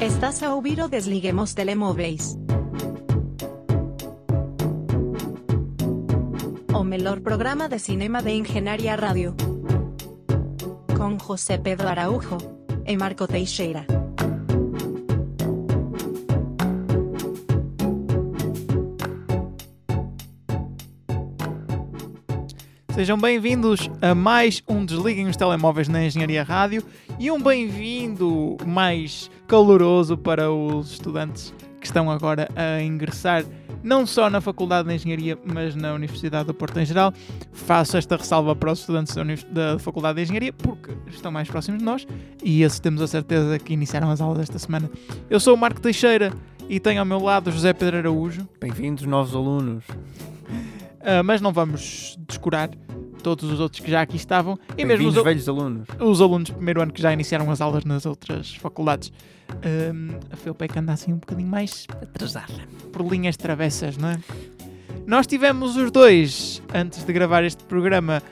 Estás a ouvir o Desliguemos Telemóveis. O melhor programa de cinema de Engenharia Rádio. Com José Pedro Araújo e Marco Teixeira. Sejam bem-vindos a mais um Desliguem os Telemóveis na Engenharia Rádio e um bem-vindo mais caloroso para os estudantes que estão agora a ingressar não só na Faculdade de Engenharia, mas na Universidade do Porto em geral. Faço esta ressalva para os estudantes da, Faculdade de Engenharia porque estão mais próximos de nós e esses temos a certeza que iniciaram as aulas esta semana. Eu sou o Marco Teixeira e tenho ao meu lado José Pedro Araújo. Bem-vindos, novos alunos. Uh, mas não vamos descurar todos os outros que já aqui estavam e mesmo os, velhos alunos. os alunos de primeiro ano que já iniciaram as aulas nas outras faculdades. Um, a Felpa é que anda assim um bocadinho mais Atrasada. por linhas travessas, não é? Nós tivemos os dois, antes de gravar este programa,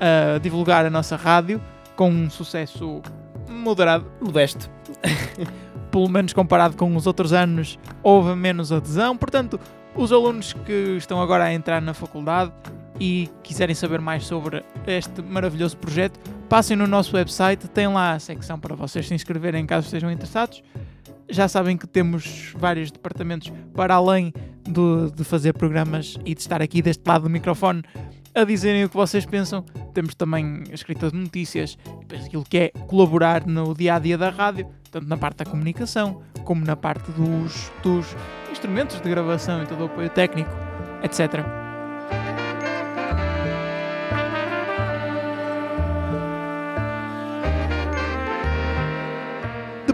a divulgar a nossa rádio com um sucesso moderado, Modesto. pelo menos comparado com os outros anos, houve menos adesão. Portanto, os alunos que estão agora a entrar na faculdade e quiserem saber mais sobre este maravilhoso projeto, passem no nosso website, tem lá a secção para vocês se inscreverem caso estejam interessados. Já sabem que temos vários departamentos para além do- de fazer programas e de estar aqui deste lado do microfone a dizerem o que vocês pensam. Temos também a escrita de notícias, aquilo que é colaborar no dia a dia da rádio, tanto na parte da comunicação como na parte dos, dos instrumentos de gravação e todo o apoio técnico, etc.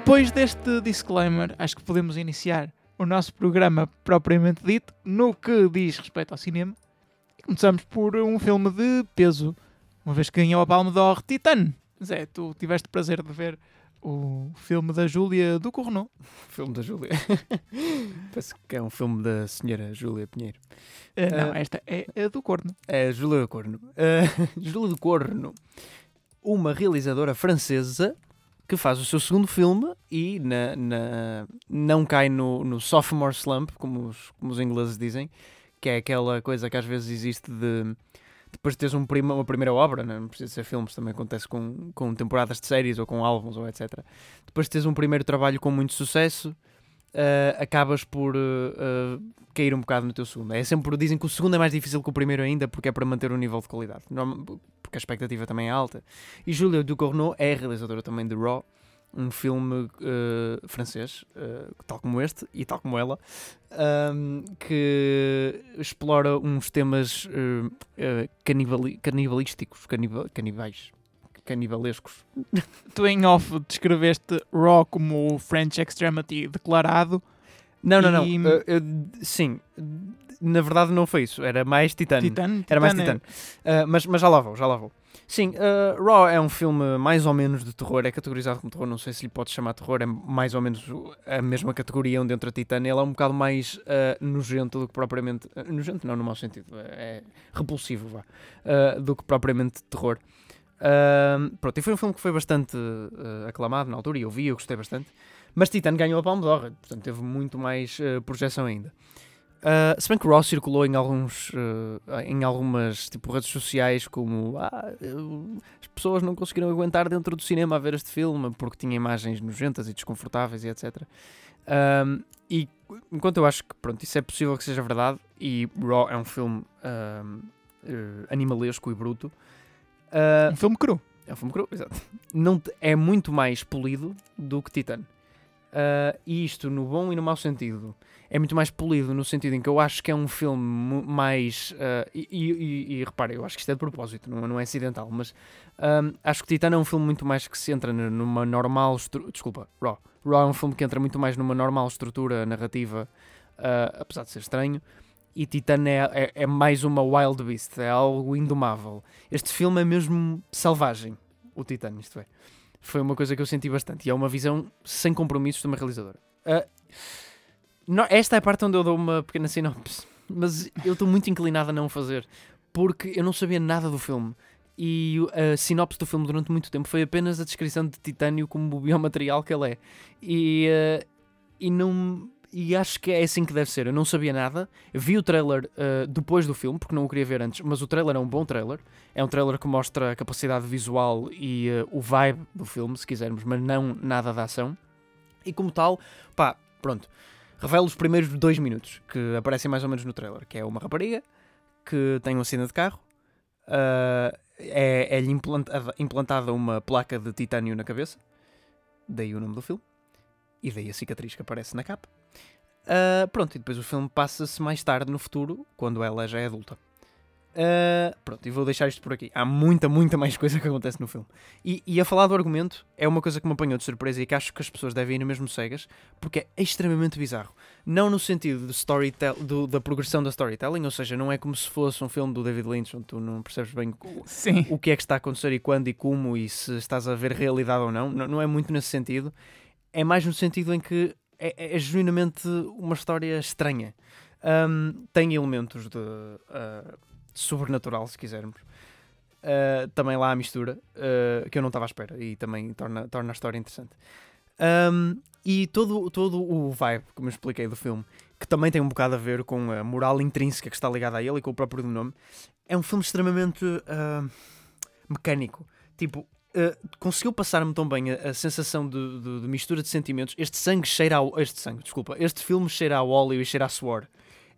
Depois deste disclaimer, acho que podemos iniciar o nosso programa propriamente dito no que diz respeito ao cinema. E começamos por um filme de peso, uma vez que ganhou a Palme d'Or Titan. Zé, tu tiveste o prazer de ver o filme da Júlia do Corno. Filme da Júlia. Parece que é um filme da senhora Júlia Pinheiro. Eh, não, Ah. esta é a do Corno. É a Júlia do Corno. Uh, Júlia do Corno. Uma realizadora francesa que faz o seu segundo filme e na, na- não cai no, no sophomore slump, como os, como os ingleses dizem, que é aquela coisa que às vezes existe de depois de teres um prima, uma primeira obra, né? não precisa ser filmes, também acontece com, com temporadas de séries ou com álbuns ou etc. Depois de teres um primeiro trabalho com muito sucesso, eh, acabas por eh, eh, cair um bocado no teu segundo. É sempre, dizem que o segundo é mais difícil que o primeiro ainda, porque é para manter o nível de qualidade. Porque a expectativa também é alta. E Julia Ducournau é realizadora também de Raw, um filme eh, francês, eh, tal como este e tal como ela, ahm, que explora uns temas eh, canibali- canibalísticos, caniba- canibais, canibalescos. Tu em off descreveste Raw como o French Extremity declarado. Não, não, não. E- eh, eu- sim, na verdade não foi isso. Era mais Titânio. Titan. Era mais Titan é-. Uh, mas, mas já lá vou, já lá vou. Sim, uh, Raw é um filme mais ou menos de terror, é categorizado como terror, não sei se lhe pode chamar terror, é mais ou menos a mesma categoria onde entra Titano. Ele é um bocado mais uh, nojento do que propriamente. uh, nojento não, no mau sentido, é repulsivo, vá. do que propriamente terror. Pronto, e foi um filme que foi bastante uh, aclamado na altura, e eu vi, eu gostei bastante. Mas Titano ganhou a Palme d'Or, portanto teve muito mais uh, projeção ainda. Uh, se bem que Raw circulou em alguns uh, em algumas tipo, redes sociais como ah, as pessoas não conseguiram aguentar dentro do cinema a ver este filme porque tinha imagens nojentas e desconfortáveis e etc. E enquanto eu acho que pronto, isso é possível que seja verdade e Raw é um filme animalesco e bruto, uh, Um filme cru. é um filme cru, exato. Não te- é muito mais polido do que Titan. Uh, e isto no bom e no mau sentido. É muito mais polido no sentido em que eu acho que é um filme mais. uh, e, e, e, repara, eu acho que isto é de propósito, não, não é acidental, mas um, acho que Titan é um filme muito mais que se entra nu- numa normal. Desculpa, Raw. Raw é um filme que entra muito mais numa normal estrutura narrativa, apesar de ser estranho. E Titan é, é, é mais uma wild beast, é algo indomável. Este filme é mesmo selvagem, o Titan, isto é. Foi uma coisa que eu senti bastante. E é uma visão sem compromissos de uma realizadora. Ah, não- esta é a parte onde eu dou uma pequena sinopse. Mas eu estou muito inclinado a não fazer. Porque eu não sabia nada do filme. E a sinopse do filme durante muito tempo foi apenas a descrição de titânio como o biomaterial que ele é. E, eh, e não. E acho que é assim que deve ser. Eu não sabia nada. Vi o trailer uh, depois do filme, porque não o queria ver antes, mas o trailer é um bom trailer. É um trailer que mostra a capacidade visual e uh, o vibe do filme, se quisermos, mas não nada da ação. E como tal, pá, pronto. Revela os primeiros dois minutos que aparecem mais ou menos no trailer, que é uma rapariga que tem uma cena de carro, uh, é, é-lhe implantada, implantada uma placa de titânio na cabeça, daí o nome do filme, e daí a cicatriz que aparece na capa. Uh, pronto, e depois o filme passa-se mais tarde no futuro, quando ela já é adulta. Uh, pronto, e vou deixar isto por aqui. Há muita, muita mais coisa que acontece no filme. E, e, a falar do argumento, é uma coisa que me apanhou de surpresa e que acho que as pessoas devem ir mesmo cegas, porque é extremamente bizarro. Não no sentido do storytell do, da progressão da storytelling, ou seja, não é como se fosse um filme do David Lynch, onde tu não percebes bem o, o que é que está a acontecer e quando e como e se estás a ver realidade ou não. Não, não é muito nesse sentido. É mais no sentido em que é, é, é genuinamente uma história estranha. Um, tem elementos de. Uh, sobrenatural, se quisermos. Uh, também lá a mistura, uh, que eu não estava à espera e também torna, torna a história interessante. Um, e todo, todo o vibe, como eu expliquei, do filme, que também tem um bocado a ver com a moral intrínseca que está ligada a ele e com o próprio nome, é um filme extremamente mecânico. Tipo, conseguiu passar-me tão bem a, a sensação de, de, de, mistura de sentimentos. Este sangue cheira ao. Este sangue, desculpa. Este filme cheira ao óleo e cheira a suor.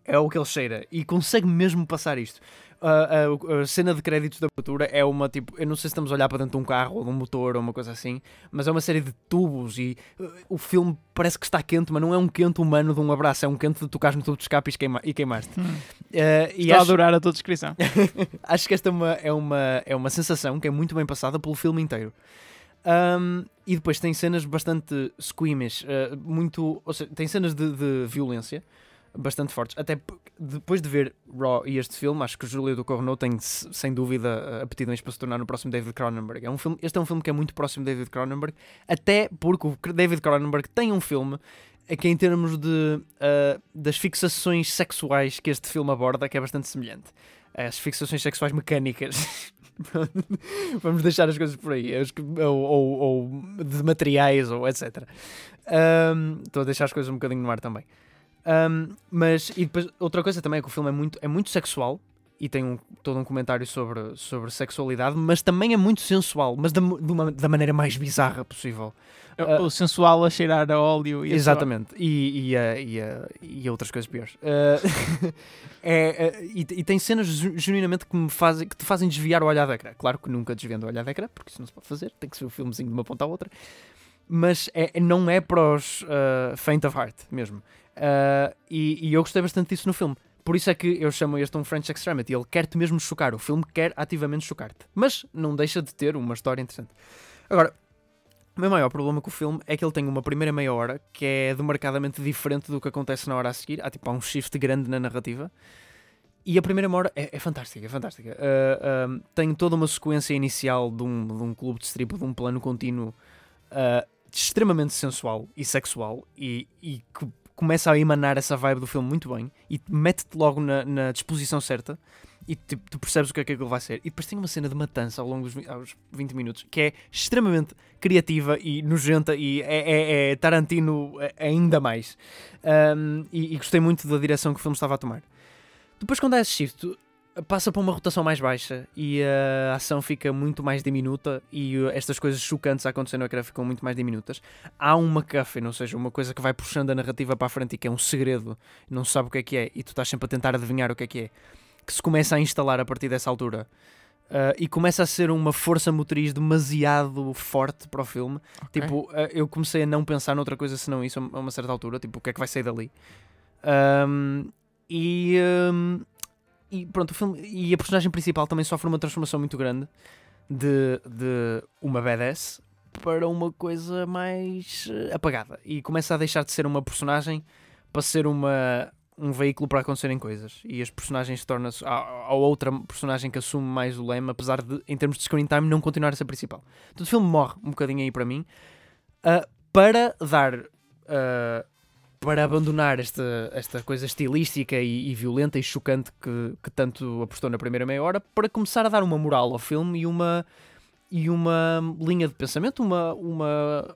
É o que ele cheira. E consegue mesmo passar isto a, a, cena de créditos da abertura é uma tipo. Eu não sei se estamos a olhar para dentro de um carro ou de um motor ou uma coisa assim, mas é uma série de tubos e uh, o filme parece que está quente, mas não é um quente humano de um abraço, é um quente de tocares no tubo de escape e, queima, e queimaste. Hum. Uh, e Estou acho... a adorar a tua descrição. acho que esta é uma, é, uma, é uma sensação que é muito bem passada pelo filme inteiro. Um, e depois tem cenas bastante squeamish, uh, muito, ou seja, tem cenas de, de violência bastante fortes. Até depois de ver Raw e este filme, acho que Júlio do Correnou tem sem dúvida aptidões para se tornar no próximo David Cronenberg. É um filme, este é um filme que é muito próximo de David Cronenberg, até porque o David Cronenberg tem um filme que em termos de uh, das fixações sexuais que este filme aborda, que é bastante semelhante. As fixações sexuais mecânicas. Vamos deixar as coisas por aí. Ou, ou, ou de materiais, ou etc. Estou a deixar as coisas um bocadinho no ar também. Um, mas, e depois, outra coisa também é que o filme é muito, é muito sexual e tem um, todo um comentário sobre, sobre sexualidade, mas também é muito sensual, mas da, uma, da maneira mais bizarra possível. Uh, o sensual a cheirar a óleo e Exatamente, e, e, uh, e, uh, e, outras coisas piores. Uh, é, e, e, tem cenas genuinamente que, me fazem, que te fazem desviar o olhar da ecrã. Claro que nunca desviando o olhar da ecrã, porque isso não se pode fazer, tem que ser o um filmezinho de uma ponta à outra. Mas é, não é para os uh, faint of heart mesmo. Uh, e, e, eu gostei bastante disso no filme. Por isso é que eu chamo este um French Extremity. Ele quer-te mesmo chocar. O filme quer ativamente chocar-te. Mas não deixa de ter uma história interessante. Agora, o meu maior problema com o filme é que ele tem uma primeira meia hora que é demarcadamente diferente do que acontece na hora a seguir. Há tipo há um shift grande na narrativa. E a primeira hora é, é fantástica, é fantástica. Uh, uh, tem toda uma sequência inicial de um, de um clube de strip, de um plano contínuo uh, extremamente sensual e sexual e, e que começa a emanar essa vibe do filme muito bem e mete-te logo na, na, disposição certa e tipo, tu percebes o que é que aquilo vai ser. E depois tem uma cena de matança ao longo dos aos 20 minutos que é extremamente criativa e nojenta e é, é, é Tarantino ainda mais. Um, e, e, gostei muito da direção que o filme estava a tomar. Depois, quando há esse shift, passa para uma rotação mais baixa e a ação fica muito mais diminuta e estas coisas chocantes a acontecer no ecrã ficam muito mais diminutas. Há uma MacGuffin, ou seja, uma coisa que vai puxando a narrativa para a frente e que é um segredo, não se sabe o que é que é e tu estás sempre a tentar adivinhar o que é que é, que se começa a instalar a partir dessa altura. Uh, e começa a ser uma força motriz demasiado forte para o filme. Okay. Tipo, uh, eu comecei a não pensar noutra coisa senão isso a uma certa altura. Tipo, o que é que vai sair dali? Um, e um, e pronto, o filme, e a personagem principal também sofre uma transformação muito grande de, de uma badass para uma coisa mais eh, apagada e começa a deixar de ser uma personagem para ser uma, um veículo para acontecerem coisas e as personagens tornam-se a, outra personagem que assume mais o lema, apesar de, em termos de screen time, não continuar a ser principal. Então o filme morre um bocadinho aí para mim uh, para dar uh, para abandonar esta, esta coisa estilística e, e violenta e chocante que, que tanto apostou na primeira meia hora, para começar a dar uma moral ao filme e uma, e uma linha de pensamento, uma, uma,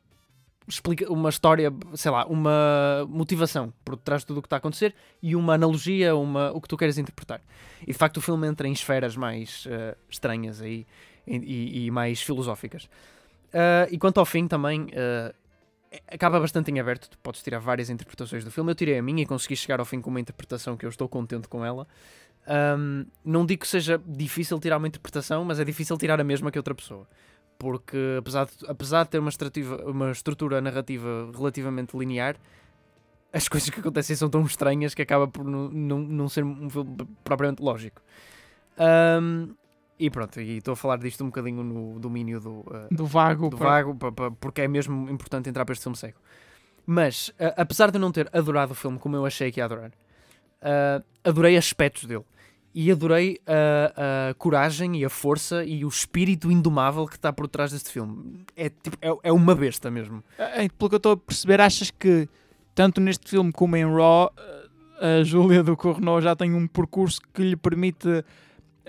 explica uma história, sei lá, uma motivação por trás de tudo o que está a acontecer e uma analogia, uma, o que tu queres interpretar. E de facto o filme entra em esferas mais uh, estranhas aí, e, e, mais filosóficas. Uh, e quanto ao fim também, uh, acaba bastante em aberto, tu podes tirar várias interpretações do filme. Eu tirei a minha e consegui chegar ao fim com uma interpretação que eu estou contente com ela. Um, não digo que seja difícil tirar uma interpretação, mas é difícil tirar a mesma que outra pessoa. Porque apesar de, apesar de ter uma, uma estrutura narrativa relativamente linear, as coisas que acontecem são tão estranhas que acaba por não, não, não ser um filme propriamente lógico. Um, e pronto, e estou a falar disto um bocadinho no domínio do, uh, do vago, do vago porque é mesmo importante entrar para este filme cego. Mas, uh, apesar de eu não ter adorado o filme como eu achei que ia adorar, uh, adorei aspectos dele. E adorei a, a, coragem e a força e o espírito indomável que está por trás deste filme. É, tipo, é, é uma besta mesmo. É, pelo que eu estou a perceber, achas que tanto neste filme como em Raw, a Júlia do Correnou já tem um percurso que lhe permite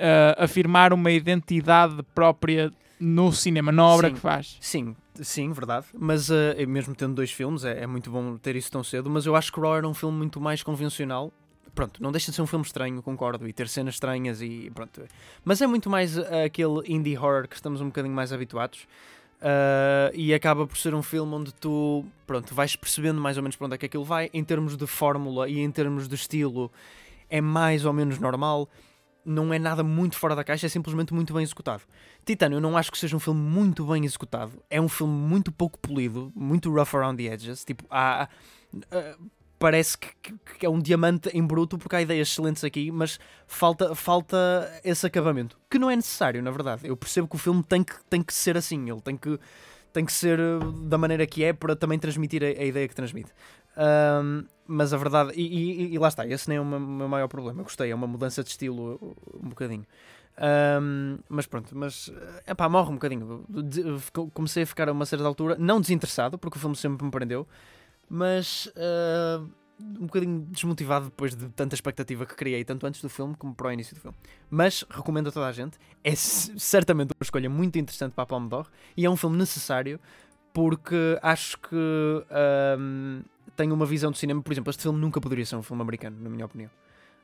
uh, afirmar uma identidade própria no cinema, na obra sim, que faz. Sim, sim, verdade. Mas uh, mesmo tendo dois filmes, é, é, muito bom ter isso tão cedo. Mas eu acho que Raw era um filme muito mais convencional. Pronto, não deixa de ser um filme estranho, concordo, e ter cenas estranhas e pronto. Mas é muito mais uh, aquele indie horror que estamos um bocadinho mais habituados. Uh, e acaba por ser um filme onde tu pronto, vais percebendo mais ou menos para onde é que aquilo vai, em termos de fórmula e em termos de estilo, é mais ou menos normal não é nada muito fora da caixa, é simplesmente muito bem executado. Titano, eu não acho que seja um filme muito bem executado. É um filme muito pouco polido, muito rough around the edges. Tipo, há, uh, parece que, que, é um diamante em bruto, porque há ideias excelentes aqui, mas falta, falta esse acabamento. Que não é necessário, na verdade. Eu percebo que o filme tem que, tem que ser assim, ele tem que, tem que ser eh, da maneira que é para também transmitir a, a ideia que transmite. Um, mas a verdade, e, e, e, lá está, esse nem é o meu, maior problema. Eu gostei, é uma mudança de estilo um bocadinho. Um, mas pronto, mas é pá, morre um bocadinho. Comecei a ficar a uma certa altura, não desinteressado, porque o filme sempre me prendeu, mas uh, um bocadinho desmotivado depois de tanta expectativa que criei, tanto antes do filme como para o início do filme. Mas recomendo a toda a gente, é certamente uma escolha muito interessante para a Palme d'Or e é um filme necessário porque acho que. Um, tenho uma visão do cinema, por exemplo, este filme nunca poderia ser um filme americano, na minha opinião.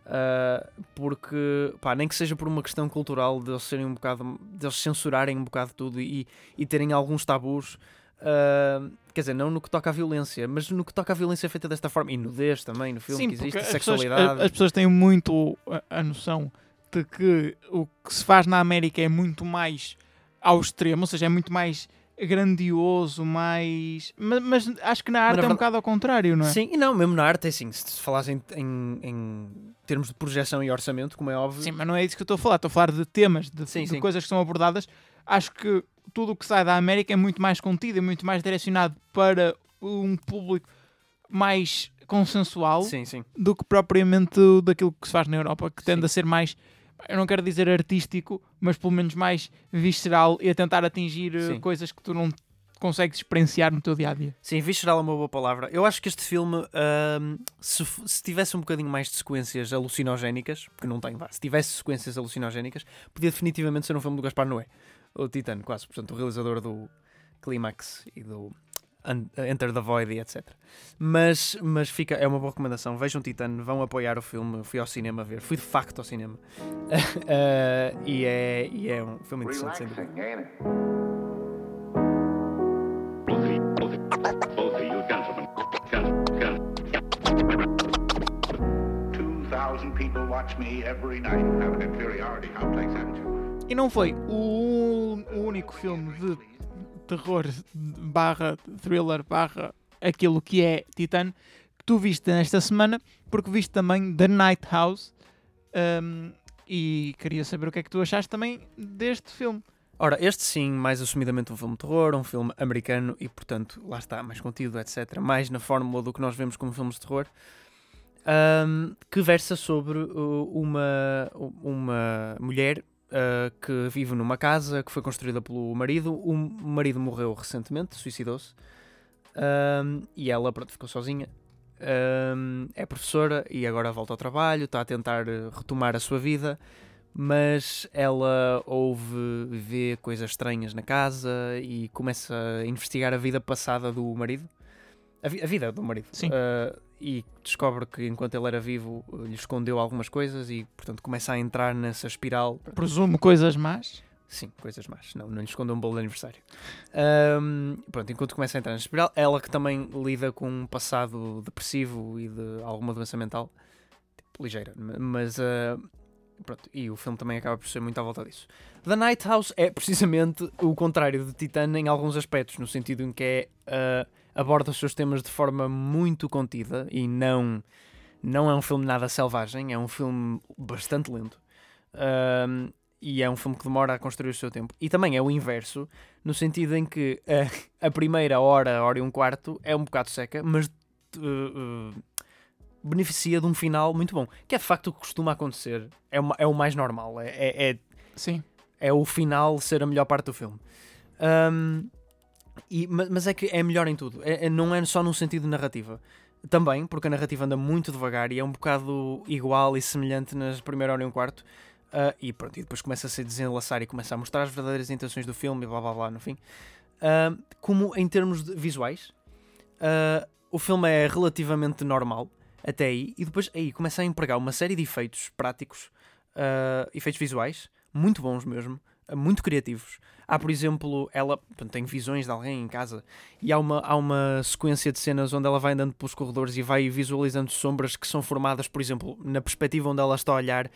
Uh, porque, pá, nem que seja por uma questão cultural de eles serem um bocado, de eles censurarem um bocado tudo e, e terem alguns tabus, uh, quer dizer, não no que toca à violência, mas no que toca à violência feita desta forma, e nudez também, no filme Sim, que existe, as sexualidade. Pessoas, as pessoas têm muito a, a noção de que o que se faz na América é muito mais ao extremo, ou seja, é muito mais grandioso, mais. Mas, mas, acho que na arte é um bocado ao contrário, não é? Sim, e não, mesmo na arte é assim. Se falares em, em, em, termos de projeção e orçamento, como é óbvio. Sim, mas não é isso que eu estou a falar. Estou a falar de temas, de, sim, de sim. coisas que são abordadas. Acho que tudo o que sai da América é muito mais contido, é muito mais direcionado para um público mais consensual sim, do que propriamente daquilo que se faz na Europa, que tende a ser mais eu não quero dizer artístico, mas pelo menos mais visceral e a tentar atingir eh, Sim. coisas que tu não consegues experienciar no teu dia a dia. Sim, visceral é uma boa palavra. Eu acho que este filme, uh, se, se, tivesse um bocadinho mais de sequências alucinogénicas, que não tem, vá, se tivesse sequências alucinogénicas, podia definitivamente ser um filme do Gaspar Noé, o Titano, quase, portanto, o realizador do Clímax e do Enter the Void e etc. Mas, mas fica, é uma boa recomendação. Vejam Titano, vão apoiar o filme. Fui ao cinema ver, fui de facto ao cinema. uh, e, é, e é um filme interessante, sem dúvida. E não foi o, o único filme de terror barra thriller barra aquilo que é Titan que tu viste nesta semana, porque viste também The Night House um, e queria saber o que é que tu achaste também deste filme. Ora, este sim, mais assumidamente um filme de terror, um filme americano e, portanto, lá está, mais conteúdo, etc. Mais na fórmula do que nós vemos como filmes de terror, um, que versa sobre uh, uma, uma mulher uh, que vive numa casa que foi construída pelo marido. O marido morreu recentemente, suicidou-se. E ela, pronto, ficou sozinha. É professora e agora volta ao trabalho, está a tentar retomar a sua vida, mas ela ouve, vê coisas estranhas na casa e começa a investigar a vida passada do marido. A, vi- a vida do marido. Sim. Uh, e descobre que enquanto ele era vivo uh, lhe escondeu algumas coisas e, portanto, começa a entrar nessa espiral. Presumo coisas más. Sim, coisas más. Não, não lhe escondeu um bolo de aniversário. Ahm, pronto, enquanto começa a entrar na espiral, ela que também lida com um passado depressivo e de alguma doença mental, tipo, ligeira, ma- mas ah, pronto, e o filme também acaba por ser muito à volta disso. The Night House é precisamente o contrário de Titan em alguns aspectos, no sentido em que é, ah, aborda os seus temas de forma muito contida e não, não é um filme nada selvagem, é um filme bastante lento. Ahm, e é um filme que demora a construir o seu tempo. E também é o inverso, no sentido em que eh, a primeira hora, hora e um quarto, é um bocado seca, mas eh, eh, beneficia de um final muito bom. Que é de facto o que costuma acontecer. É, o ma- é o mais normal. É, é, é, Sim. é o final ser a melhor parte do filme. Ahm, e, ma- mas é que é melhor em tudo. É, é- não é só num sentido de narrativa. Também, porque a narrativa anda muito devagar e é um bocado igual e semelhante nas primeira hora e um quarto. Ah, e pronto, e depois começa a se desenlaçar e começa a mostrar as verdadeiras intenções do filme e blá blá blá no fim. Ah, como em termos de visuais, ah, o filme é relativamente normal até aí, e depois aí começa a empregar uma série de efeitos práticos, efeitos visuais, muito bons mesmo, muito criativos. Há, por exemplo, ela portanto, tem visões de alguém em casa e há uma, há uma sequência de cenas onde ela vai andando pelos corredores e vai visualizando sombras que são formadas, por exemplo, na perspectiva onde ela está a olhar,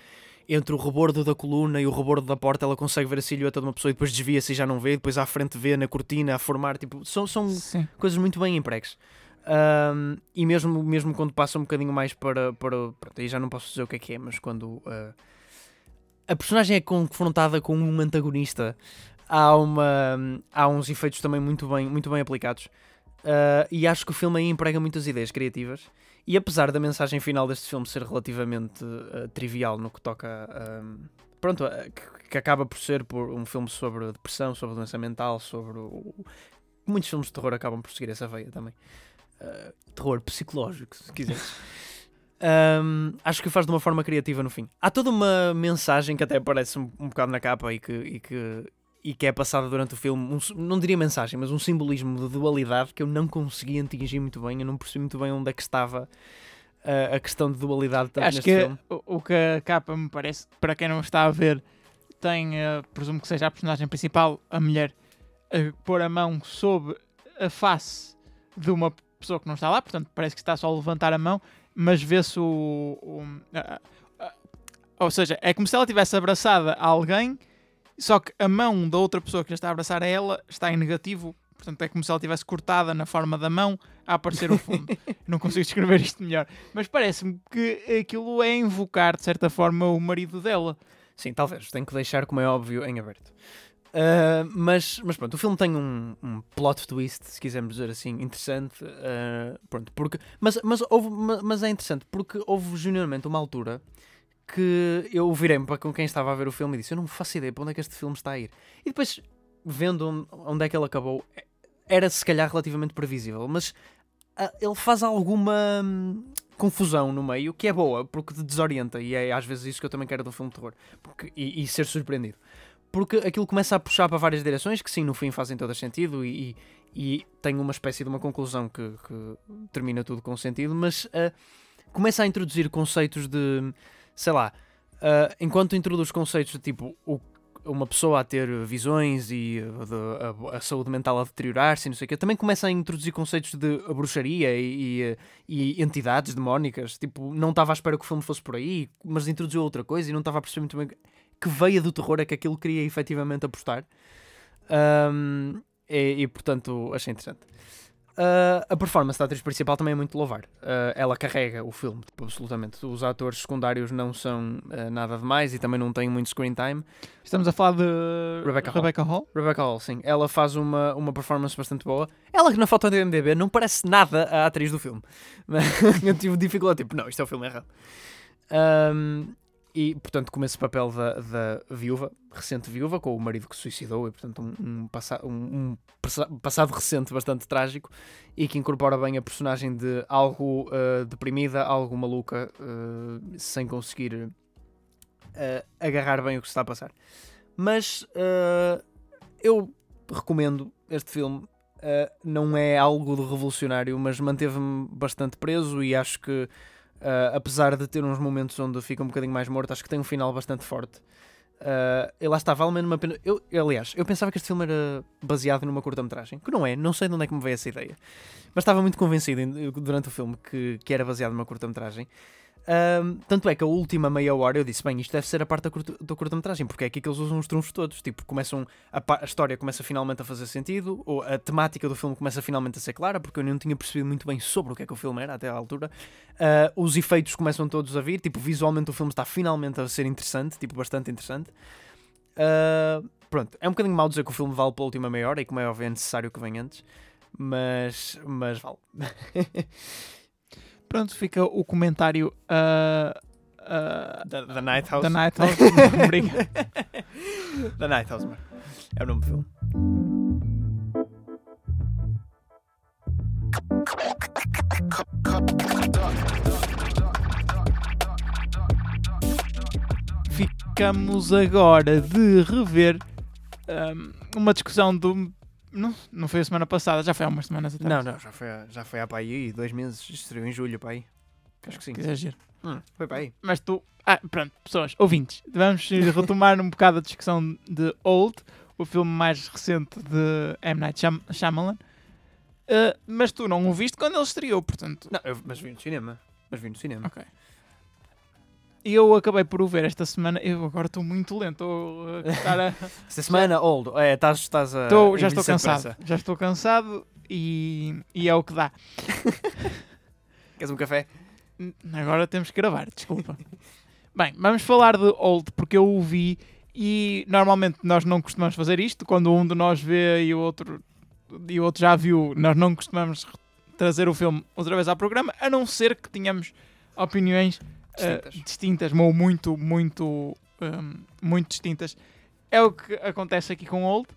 entre o rebordo da coluna e o rebordo da porta, ela consegue ver a silhueta de uma pessoa e depois desvia-se e já não vê, depois à frente vê na cortina a formar, tipo, são, são Sim. coisas muito bem empregues. Ahm, e mesmo, mesmo quando passa um bocadinho mais para, para. Pronto, aí já não posso dizer o que é que é, mas quando ah, a personagem é confrontada com um antagonista, há, uma, há uns efeitos também muito bem, muito bem aplicados. Ah, e acho que o filme aí emprega muitas ideias criativas. E apesar da mensagem final deste filme ser relativamente ah, trivial no que toca. a pronto, que, que acaba por ser por um filme sobre depressão, sobre doença mental, sobre o, muitos filmes de terror acabam por seguir essa veia também. Uh, terror psicológico, se quiseres. Um, acho que o faz de uma forma criativa no fim. Há toda uma mensagem que até aparece um, um bocado na capa e que, e, que, e que é passada durante o filme. Um não diria mensagem, mas um simbolismo de dualidade que eu não consegui atingir muito bem. Eu não percebi muito bem onde é que estava uh, a questão de dualidade tanto Acho que filme. o, o que a capa me parece, para quem não está a ver, tem, eh, presumo que seja a personagem principal, a mulher, a pôr a mão sobre a face de uma pessoa que não está lá, portanto parece que está só a levantar a mão, mas vê-se o. o- a- a- ou seja, é como se ela tivesse abraçada a alguém, só que a mão da outra pessoa que já está a abraçar a ela está em negativo. Portanto, é como se ela tivesse cortada na forma da mão a aparecer o fundo. não consigo descrever isto melhor. Mas parece-me que aquilo é invocar, de certa forma, o marido dela. Sim, talvez. Tenho que deixar, como é óbvio, em aberto. Uh, mas, mas pronto, o filme tem um, um plot twist, se quisermos dizer assim, interessante. uh, pronto, porque, mas, mas, houve, ma- mas é interessante porque houve genuinamente uma altura que eu virei-me para com quem estava a ver o filme e disse: Eu não faço ideia para onde é que este filme está a ir. E depois, vendo onde, é que ele acabou, era se calhar relativamente previsível, mas ah, ele faz alguma hum, confusão no meio que é boa, porque te desorienta, e é às vezes isso que eu também quero um filme de terror porque, e, e ser surpreendido. Porque aquilo começa a puxar para várias direções que sim, no fim fazem todo sentido e, e, e tem uma espécie de uma conclusão que, que termina tudo com sentido, mas ah, começa a introduzir conceitos de, sei lá, ah, enquanto introduz conceitos de tipo o uma pessoa a ter visões e uh, de- a, a saúde mental a deteriorar-se e não sei o quê, também começa a introduzir conceitos de bruxaria e, e, uh, e entidades demónicas. Tipo, não estava à espera que o filme fosse por aí, mas introduziu outra coisa e não estava a perceber muito bem que veia do terror é que aquilo queria efetivamente apostar. Ahm, e, e, portanto, achei interessante. Ah, a performance da atriz principal também é muito louvar. Ah, ela carrega o filme, tipo, absolutamente. Os atores secundários não são ah, nada demais e também não têm muito screen time. Estamos a falar de Rebecca Hall. Rebecca Hall. Rebecca Hall, sim. Ela faz uma, uma performance bastante boa. Ela que na foto do MDB não parece nada a atriz do filme. Eu tive dificuldade, tipo, não, isto é o filme errado. Ahm, e, portanto, com esse papel da, da viúva, recente viúva, com o marido que se suicidou, e, portanto, um, um, um- um passa- passado recente bastante trágico e que incorpora bem a personagem de algo ah, deprimida, algo maluca, ah, sem conseguir uh, agarrar bem o que se está a passar. Mas uh, eu recomendo este filme. Uh, não é algo de revolucionário, mas manteve-me bastante preso e acho que, apesar de ter uns momentos onde fica um bocadinho mais morto, acho que tem um final bastante forte. Uh, e lá está, vale menos uma pena. Eu, aliás, eu pensava que este filme era baseado numa curta-metragem, que não é, não sei de onde é que me veio essa ideia, mas estava muito convencido durante o filme que, que era baseado numa curta-metragem. Um, tanto é que a última meia hora eu disse: bem, isto deve ser a parte da, curta, da curta-metragem, porque é aqui que eles usam os trunfos todos. Tipo, começam a, a, história começa finalmente a fazer sentido, ou a temática do filme começa finalmente a ser clara, porque eu não tinha percebido muito bem sobre o que é que o filme era até à altura. Uh, os efeitos começam todos a vir, tipo, visualmente o filme está finalmente a ser interessante, tipo, bastante interessante. Uh, pronto, é um bocadinho mal dizer que o filme vale pela última meia hora e como é óbvio é necessário que venha antes, mas, mas vale. Pronto, fica o comentário. Uh, uh, da, da Night House. Da Night House. Obrigado. da Night House, mano. É o nome do filme. Ficamos agora de rever um, uma discussão do não, não foi a semana passada, já foi há umas semanas atrás. Não, não, já foi, já foi há para aí dois meses, estreou em julho para aí. Acho que sim. Que exagero. Hum, foi para aí. Mas tu. Ah, pronto, pessoas, ouvintes, vamos retomar um bocado a discussão de Old, o filme mais recente de M. Night Shyamalan. Uh, mas tu não o viste quando ele estreou, portanto. Não, eu, mas vi no cinema. Mas vi no cinema. Ok. E eu acabei por o ver esta semana. Eu agora estou muito lento. Estar a... esta semana, old. É, estás, estás a. Tô, já estou cansado. Já estou cansado e, e é o que dá. Queres um café? Agora temos que gravar, desculpa. Bem, vamos falar de Old porque eu o vi e normalmente nós não costumamos fazer isto. Quando um de nós vê e o outro, e o outro já viu, nós não costumamos trazer o filme outra vez ao programa, a não ser que tenhamos opiniões distintas, uh, distintas ou muito, muito, um, muito distintas. É o que acontece aqui com Old.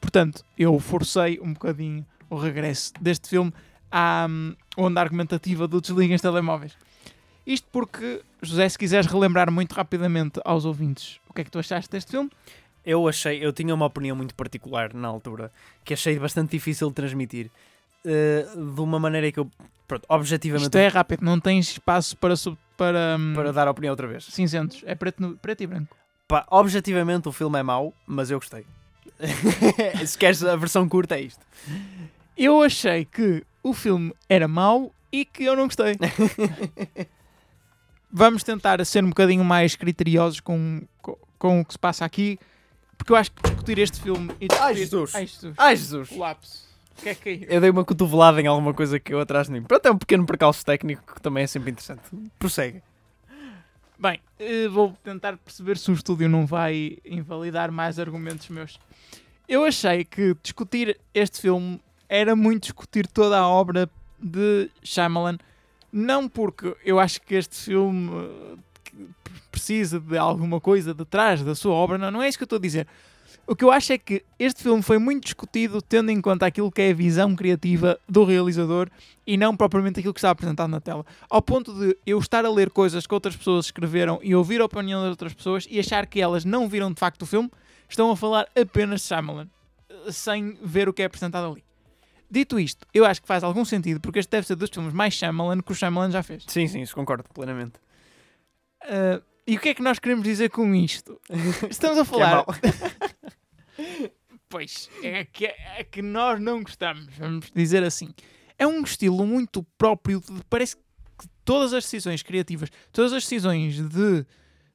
Portanto, eu forcei um bocadinho o regresso deste filme à um, onda argumentativa do desliguem os telemóveis. Isto porque, José, se quiseres relembrar muito rapidamente aos ouvintes o que é que tu achaste deste filme. Eu achei, eu tinha uma opinião muito particular na altura, que achei bastante difícil de transmitir. Uh, de uma maneira que eu, pronto, objetivamente. Isto é rápido, não tens espaço para, sub, para, um, para dar a opinião outra vez. Cinzentos, é preto, no, preto e branco. Pá, objetivamente o filme é mau, mas eu gostei. Se queres a versão curta, é isto. Eu achei que o filme era mau e que eu não gostei. Vamos tentar ser um bocadinho mais criteriosos com, com, com, o que se passa aqui, porque eu acho que discutir este filme e discutir... Ai Jesus! Ai Jesus! Ai Jesus! Lapso. Que é que Eu dei uma cotovelada em alguma coisa que eu atrás de mim. Pronto, é um pequeno percalço técnico que também é sempre interessante. Prossegue. Bem, eh, vou tentar perceber se o estúdio não vai invalidar mais argumentos meus. Eu achei que discutir este filme era muito discutir toda a obra de Shyamalan não porque eu acho que este filme eh, precisa de alguma coisa detrás da sua obra, não, não é isso que eu estou a dizer. O que eu acho é que este filme foi muito discutido tendo em conta aquilo que é a visão criativa do realizador e não propriamente aquilo que está apresentado na tela. Ao ponto de eu estar a ler coisas que outras pessoas escreveram e ouvir a opinião das outras pessoas e achar que elas não viram de facto o filme, estão a falar apenas de Shyamalan, sem ver o que é apresentado ali. Dito isto, eu acho que faz algum sentido, porque este deve ser dos filmes mais Shyamalan que o Shyamalan já fez. Sim, sim, isso concordo plenamente. Uh, e o que é que nós queremos dizer com isto? Estamos a falar. Pois, é que, é que nós não gostamos, vamos dizer assim. É um estilo muito próprio, de, parece que todas as decisões criativas, todas as decisões de,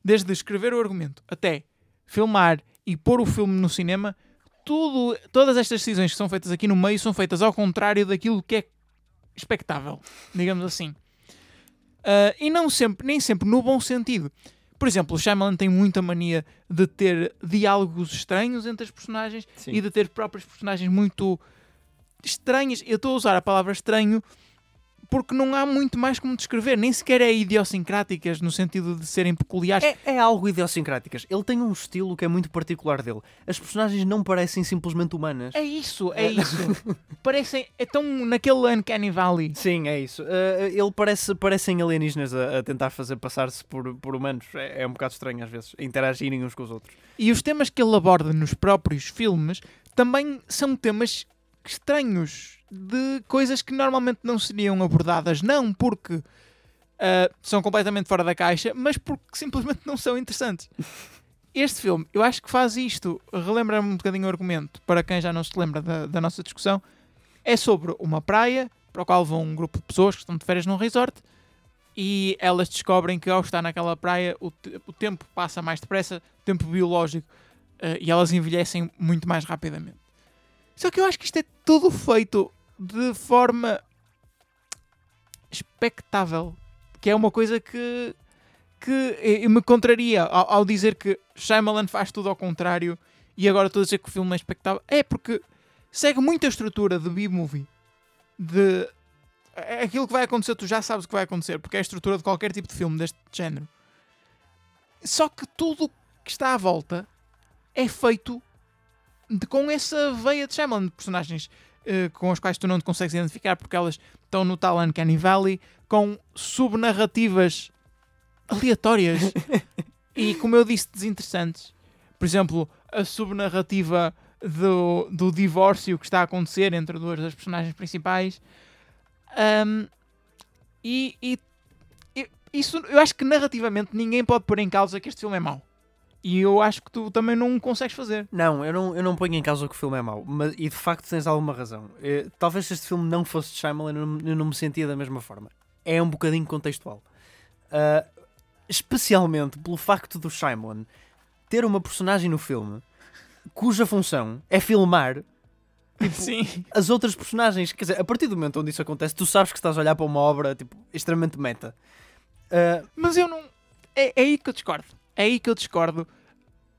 desde escrever o argumento até filmar e pôr o filme no cinema, tudo, todas estas decisões que são feitas aqui no meio são feitas ao contrário daquilo que é expectável, digamos assim. Uh, e não sempre, nem sempre no bom sentido. Por exemplo, o Shyamalan tem muita mania de ter diálogos estranhos entre as personagens Sim. e de ter próprias personagens muito estranhas. Eu estou a usar a palavra estranho porque não há muito mais como descrever, nem sequer é idiosincráticas no sentido de serem peculiares. É, é algo idiosincráticas. Ele tem um estilo que é muito particular dele. As personagens não parecem simplesmente humanas. É isso, é isso. Parecem. É tão naquele Uncanny Valley. Sim, é isso. Uh, ele parece parecem alienígenas a, a tentar fazer passar-se por, por humanos. É, é um bocado estranho às vezes, interagirem uns com os outros. E os temas que ele aborda nos próprios filmes também são temas estranhos de coisas que normalmente não seriam abordadas. Não porque uh, são completamente fora da caixa, mas porque simplesmente não são interessantes. Este filme, eu acho que faz isto, relembra-me um bocadinho o argumento, para quem já não se lembra da, da nossa discussão, é sobre uma praia para o qual vão um grupo de pessoas que estão de férias num resort e elas descobrem que ao estar naquela praia o, te o tempo passa mais depressa, tempo biológico, uh, e elas envelhecem muito mais rapidamente. Só que eu acho que isto é tudo feito de forma expectável, que é uma coisa que, que me contraria ao, ao dizer que Shyamalan faz tudo ao contrário e agora estou a dizer que o filme é expectável. É porque segue muito a estrutura de B-movie. De aquilo que vai acontecer, tu já sabes o que vai acontecer, porque é a estrutura de qualquer tipo de filme deste género. Só que tudo que está à volta é feito de, com essa veia de Shyamalan, de personagens uh, com as quais tu não te consegues identificar porque elas estão no tal Uncanny Valley, com subnarrativas aleatórias e, como eu disse, desinteressantes. Por exemplo, a subnarrativa do, do divórcio que está a acontecer entre duas das personagens principais um, e, e, e, isso eu acho que narrativamente ninguém pode pôr em causa que este filme é mau. E eu acho que tu também não consegues fazer. Não, eu não, eu não ponho em causa que o filme é mau. Mas, e de facto tens alguma razão. Eh, talvez se este filme não fosse de Shyamalan, eu não, eu não me sentia da mesma forma. É um bocadinho contextual. Uh, especialmente pelo facto do Shyamalan ter uma personagem no filme cuja função é filmar Tipo, Sim. as outras personagens. Quer dizer, a partir do momento onde isso acontece, tu sabes que estás a olhar para uma obra tipo, extremamente meta. Uh, Mas eu não. É, é, aí que eu discordo. É aí que eu discordo.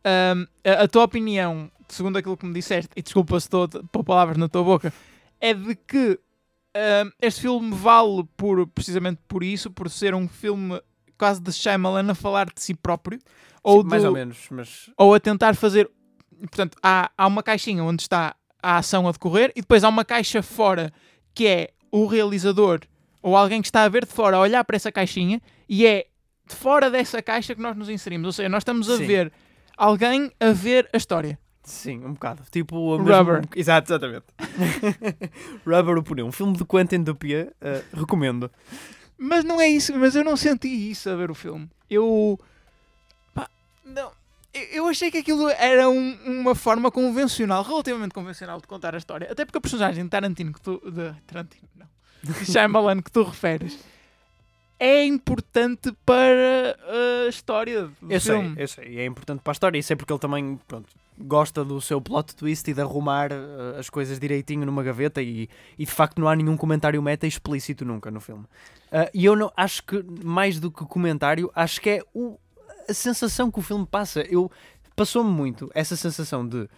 Um, a, a, tua opinião, segundo aquilo que me disseste, e desculpa se estou a pôr palavras na tua boca, é de que um, este filme vale por, precisamente por isso, por ser um filme quase de Shyamalan a falar de si próprio. Ou Sim, mais ou menos, mas... Ou a tentar fazer... Portanto, há, há uma caixinha onde está a ação a decorrer e depois há uma caixa fora que é o realizador ou alguém que está a ver de fora a olhar para essa caixinha e é de fora dessa caixa que nós nos inserimos. Ou seja, nós estamos a Sim. ver alguém a ver a história. Sim, um bocado. Tipo Rubber. Mesmo... Exato, exatamente. Rubber o pneu. Um filme de Quentin Dupieux. Uh, recomendo. Mas não é isso. Mas eu não senti isso a ver o filme. Eu... Pá, não eu achei que aquilo era um, uma forma convencional, relativamente convencional, de contar a história. Até porque a personagem de Tarantino que tu. De Tarantino, não. De Shyamalan que tu referes é importante para a história do eu filme. Sei, eu sei, é importante para a história. E sei porque ele também pronto, gosta do seu plot twist e de arrumar uh, as coisas direitinho numa gaveta e, e de facto não há nenhum comentário meta explícito nunca no filme. Uh, e eu não acho que, mais do que comentário, acho que é o, a sensação que o filme passa. Eu passou-me muito essa sensação de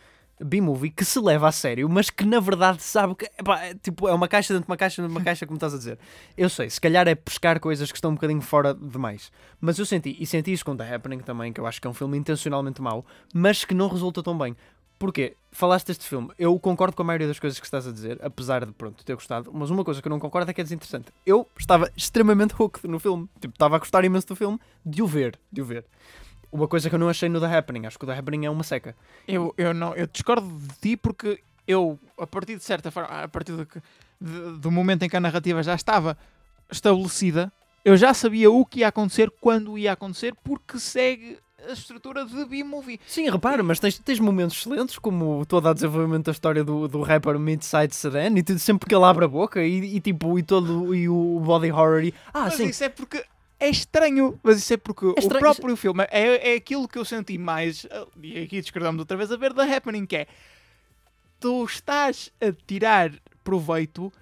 B-movie que se leva a sério, mas que na verdade sabe que epá, é, tipo, é uma caixa dentro de uma caixa dentro de uma caixa, como estás a dizer. Eu sei, se calhar é pescar coisas que estão um bocadinho fora demais. Mas eu senti, e senti isso com The Happening também, que eu acho que é um filme intencionalmente mau, mas que não resulta tão bem. Porquê? Falaste deste filme, eu concordo com a maioria das coisas que estás a dizer, apesar de, pronto, ter gostado, mas uma coisa que eu não concordo é que é desinteressante. Eu estava extremamente hooked no filme, tipo, estava a gostar imenso do filme, de o ver, de o ver. Uma coisa que eu não achei no The Happening, acho que o The Happening é uma seca. Eu, eu, não, eu discordo de ti porque eu, a partir de certa forma, a partir de, de, do momento em que a narrativa já estava estabelecida, eu já sabia o que ia acontecer, quando ia acontecer, porque segue a estrutura de B-movie. Sim, repara, mas tens, tens momentos excelentes, como todo o desenvolvimento da história do, do rapper Midside Sedan, e tu, sempre que ele abre a boca, e, e tipo, e todo e o body horror, e... Ah, mas sim. isso é porque é estranho, mas isso é porque é o próprio filme é, é aquilo que eu senti mais, e aqui discordamos outra vez a ver, da Happening, que é tu estás a tirar proveito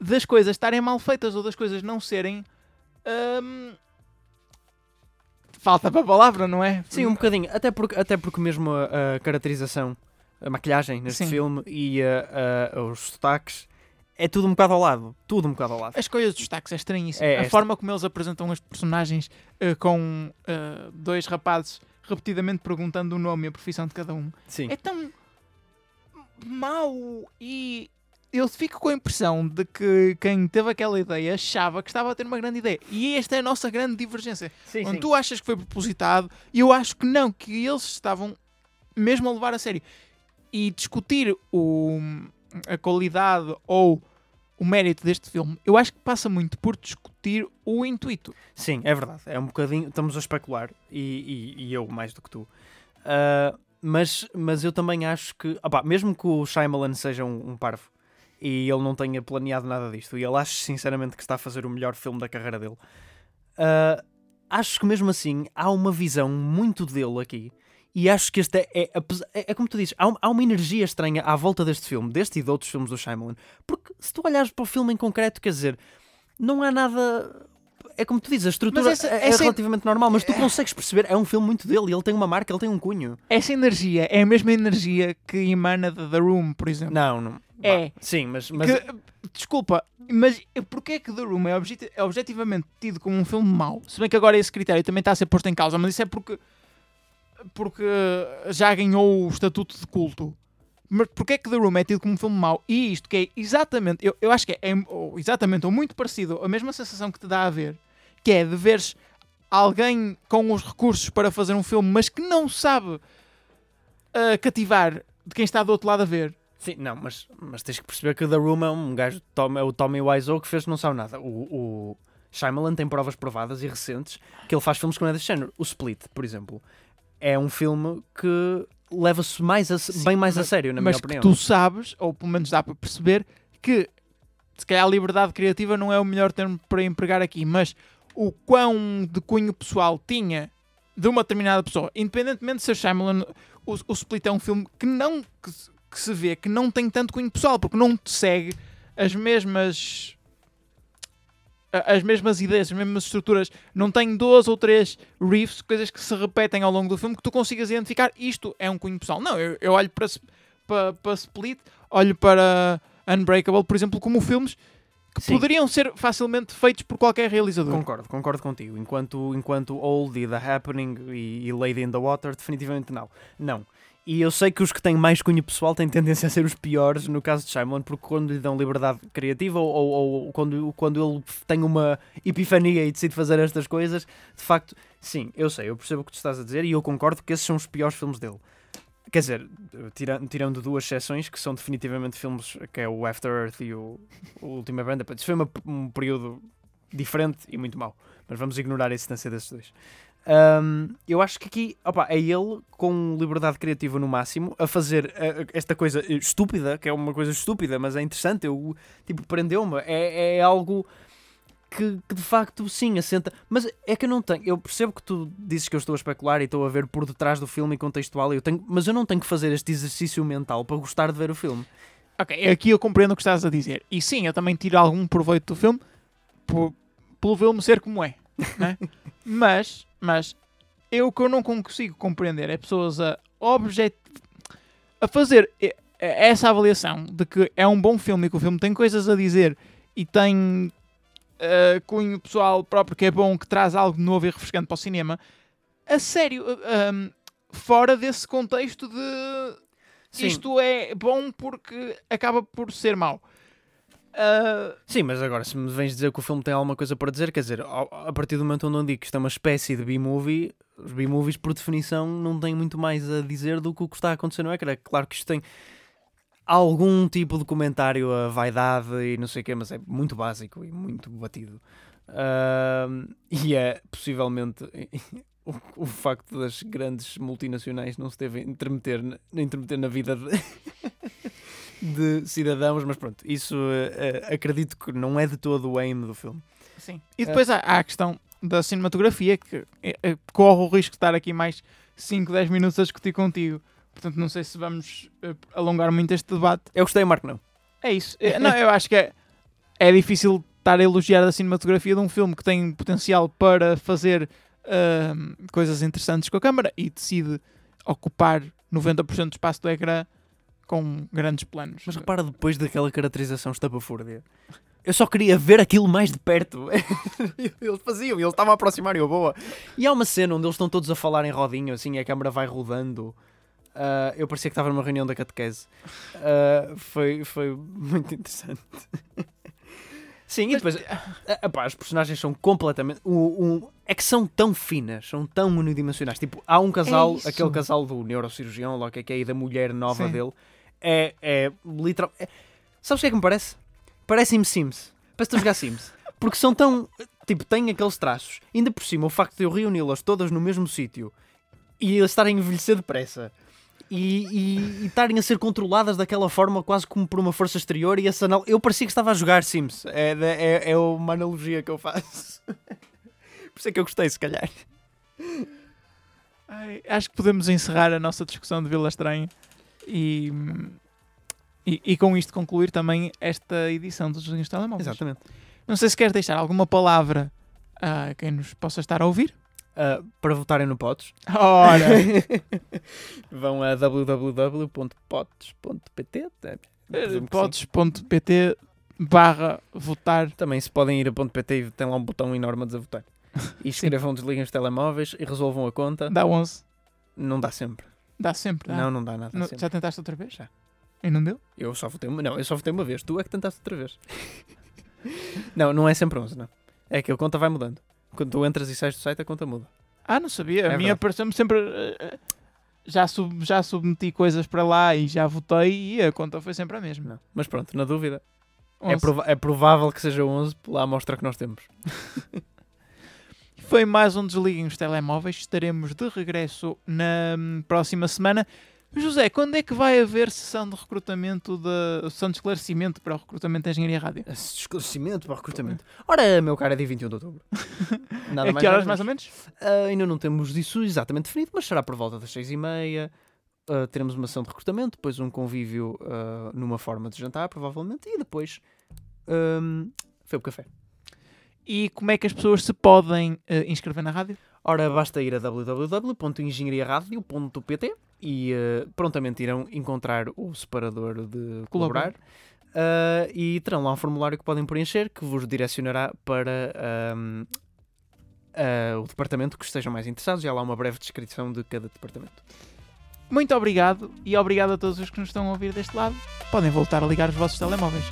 das coisas estarem mal feitas ou das coisas não serem. Hum, falta para a palavra, não é? Sim, um bocadinho. Até porque, até porque mesmo a, a caracterização, a maquilhagem neste Sim. filme e a, a, os sotaques é tudo um bocado ao lado. Tudo um bocado ao lado. A escolha dos destaques é estranhíssima. É, a esta- forma como eles apresentam os personagens eh, com eh, dois rapazes repetidamente perguntando o nome e a profissão de cada um Sim. é tão mau e eu fico com a impressão de que quem teve aquela ideia achava que estava a ter uma grande ideia. E esta é a nossa grande divergência. sim, Onde tu achas que foi propositado e eu acho que não, que eles estavam mesmo a levar a sério. E discutir o, a qualidade ou o mérito deste filme, eu acho que passa muito por discutir o intuito. Sim, é verdade. É um bocadinho. Estamos a especular. E, e- e eu mais do que tu. Ah, mas, mas eu também acho que. opá, mesmo que o Shyamalan seja um, um parvo e ele não tenha planeado nada disto, e ele acha sinceramente que está a fazer o melhor filme da carreira dele, ah, acho que mesmo assim há uma visão muito dele aqui. E acho que este é, é, é- é como tu dizes, há, um- há uma energia estranha à volta deste filme, deste e de outros filmes do Shyamalan. Porque se tu olhares para o filme em concreto, quer dizer, não há nada. É como tu dizes, a estrutura essa- é, é essa- relativamente normal, mas tu consegues perceber, é um filme muito dele, ele tem uma marca, ele tem um cunho. Essa energia é a mesma energia que emana de The Room, por exemplo. Não, não. É. Vá, Sim, mas. mas Que- desculpa, mas porquê é que The Room é, objeti- é objetivamente tido como um filme mau? Se bem que agora esse critério também está a ser posto em causa, mas isso é porque, porque já ganhou o estatuto de culto. Mas porquê é que The Room é tido como um filme mau? E isto que é exatamente, eu, eu acho que é, é ou exatamente ou muito parecido, a mesma sensação que te dá a ver, que é de veres alguém com os recursos para fazer um filme, mas que não sabe ah, cativar de quem está do outro lado a ver. Sim, não, mas, mas tens que perceber que The Room é um gajo, Tom, é o Tommy Wiseau que fez não sabe nada. O, o Shyamalan tem provas provadas e recentes que ele faz filmes com nada desse género. O Split, por exemplo, é um filme que leva-se mais a Sim, bem mais a mas- sério, na mas minha opinião. tu sabes, ou pelo menos dá para perceber, que se calhar a liberdade criativa não é o melhor termo para empregar aqui, mas o quão de cunho pessoal tinha de uma determinada pessoa, independentemente de ser Shyamalan, o, o Split é um filme que não que, se- que se vê que não tem tanto cunho pessoal, porque não te segue as mesmas a- as mesmas ideias, as mesmas estruturas, não tem duas ou três riffs, coisas que se repetem ao longo do filme que tu consigas identificar isto é um cunho pessoal. Não, eu, eu olho para, para, para Split, olho para Unbreakable, por exemplo, como filmes que Sim. poderiam ser facilmente feitos por qualquer realizador. Concordo, concordo contigo. Enquanto, enquanto Old e The Happening e, e Lady in the Water, definitivamente não. Não. E eu sei que os que têm mais cunho pessoal têm tendência a ser os piores no caso de Shyamalan, porque quando lhe dão liberdade criativa ou, ou, ou quando, quando ele tem uma epifania e decide fazer estas coisas, de facto, sim, eu sei, eu percebo o que tu estás a dizer e eu concordo que esses são os piores filmes dele. Quer dizer, tirando, tirando duas exceções que são definitivamente filmes que é o After Earth e o, o Última Banda. Isso foi uma- um período diferente e muito mau. Mas vamos ignorar a existência desses dois. Ahm, eu acho que aqui opa, é ele com liberdade criativa no máximo a fazer esta coisa eh, estúpida, que é uma coisa estúpida, mas é interessante. Eu, tipo, prendeu-me. É, é algo que, que de facto sim assenta. Mas é que eu não tenho. Eu percebo que tu dizes que eu estou a especular e estou a ver por detrás do filme e contextual. e Eu tenho, mas eu não tenho que fazer este exercício mental para gostar de ver o filme. Ok, aqui eu compreendo o que estás a dizer. E sim, eu também tiro algum proveito do filme por, pelo filme ser como é. Né? mas, mas eu o que eu não consigo compreender é pessoas a objet... a fazer essa avaliação de que é um bom filme e que o filme tem coisas a dizer e tem eh, cunho pessoal próprio que é bom, que traz algo novo e refrescante para o cinema. A sério, eh, um, fora desse contexto de Sim. isto é bom porque acaba por ser mau. Sim, mas agora se me vens dizer que o filme tem alguma coisa para dizer, quer dizer, a partir do momento onde eu digo que isto é uma espécie de B-movie, os B-movies por definição não têm muito mais a dizer do que o que está a acontecer no ecrã. Claro que isto tem algum tipo de comentário a vaidade e não sei o quê, mas é muito básico e muito batido. Ahm, e é possivelmente o, o facto das grandes multinacionais não se devem intermeter, na- intermeter na vida de, de cidadãos, mas pronto, isso eh, acredito que não é de todo o aim do filme. sim. E depois há, há a questão da cinematografia, que eh, corre o risco de estar aqui mais 5, 10 minutos a discutir contigo. Portanto, não sei se vamos alongar muito este debate. Eu gostei, Marco, não. É isso. Não, eu acho que é, é difícil estar a elogiar a cinematografia de um filme que tem potencial para fazer ahm, coisas interessantes com a câmara e decide ocupar 90% do espaço do ecrã com grandes planos. Mas repara depois daquela caracterização estapafúrdia. Eu só queria ver aquilo mais de perto. eles faziam, eles estavam a aproximar e eu boa. E há uma cena onde eles estão todos a falar em rodinho, assim, a câmera vai rodando. Ah, eu parecia que estava numa reunião da catequese. Ah, foi, foi muito interessante. Sim, e depois as personagens são completamente. O, o- é que são tão finas, são tão unidimensionais. Tipo, há um casal, isso. aquele casal do neurocirurgião, lá o que é que é, e da mulher nova Sim. dele. É, é literal. é- sabes o que é que me parece? Parece-me Sims. Parece que estou a jogar Sims. Porque são tão. Tipo, têm aqueles traços. Ainda por cima, o facto de eu reuni-las todas no mesmo sítio e elas estarem a envelhecer depressa e, estarem a ser controladas daquela forma, quase como por uma força exterior. E essa anal... Eu parecia que estava a jogar Sims. É, da- é, é uma analogia que eu faço. por isso é que eu gostei, se calhar. Ai, acho que podemos encerrar a nossa discussão de Vila Estranha e, e, e com isto concluir também esta edição dos Desenhos Telemóveis. Exatamente. Não sei se queres deixar alguma palavra a quem nos possa estar a ouvir. Ah, para votarem no Potos, Ora, vão a www.potos.pt. é, presumo que sim. podes.pt barra votar. Também se podem ir a .pt e tem lá um botão enorme a desabotar. E escrevam, desliguem os telemóveis e resolvam a conta. Dá 11. Não dá sempre. Dá sempre. Dá. Não, não dá nada Não- já tentaste outra vez? Já. E não deu? Eu só votei uma. Não, eu só votei uma vez. Tu é que tentaste outra vez. não, não é sempre 11, não. É que a conta vai mudando. Quando tu entras e sais do site, a conta muda. Ah, não sabia. A É minha verdade. apareceu-me sempre. eh, eh, Já, sub, já submeti coisas para lá e já votei e a conta foi sempre a mesma. Não. Mas pronto, na dúvida. É, 11. prova- é provável que seja 11 pela amostra que nós temos. Foi mais um Desliguem os Telemóveis. Estaremos de regresso na hum, próxima semana. José, quando é que vai haver sessão de recrutamento, de, sessão de esclarecimento para o recrutamento da Engenharia Rádio? Esse Esclarecimento para o recrutamento. Ora, meu cara, é dia 21 de outubro. Nada a que horas mais ou menos? Ah, ainda não temos isso exatamente definido, mas será por volta das seis e meia. Ah, teremos uma sessão de recrutamento, depois um convívio ah, numa forma de jantar, provavelmente, e depois ahm, foi o café. E como é que as pessoas se podem eh, inscrever na rádio? Ora, basta ir a www.engenhariaradio.pt e ah, prontamente irão encontrar o separador de colaborar. Ah, e terão lá um formulário que podem preencher que vos direcionará para ahm, ah, o departamento que estejam mais interessados. E há lá uma breve descrição de cada departamento. Muito obrigado e obrigado a todos os que nos estão a ouvir deste lado. Podem voltar a ligar os vossos telemóveis.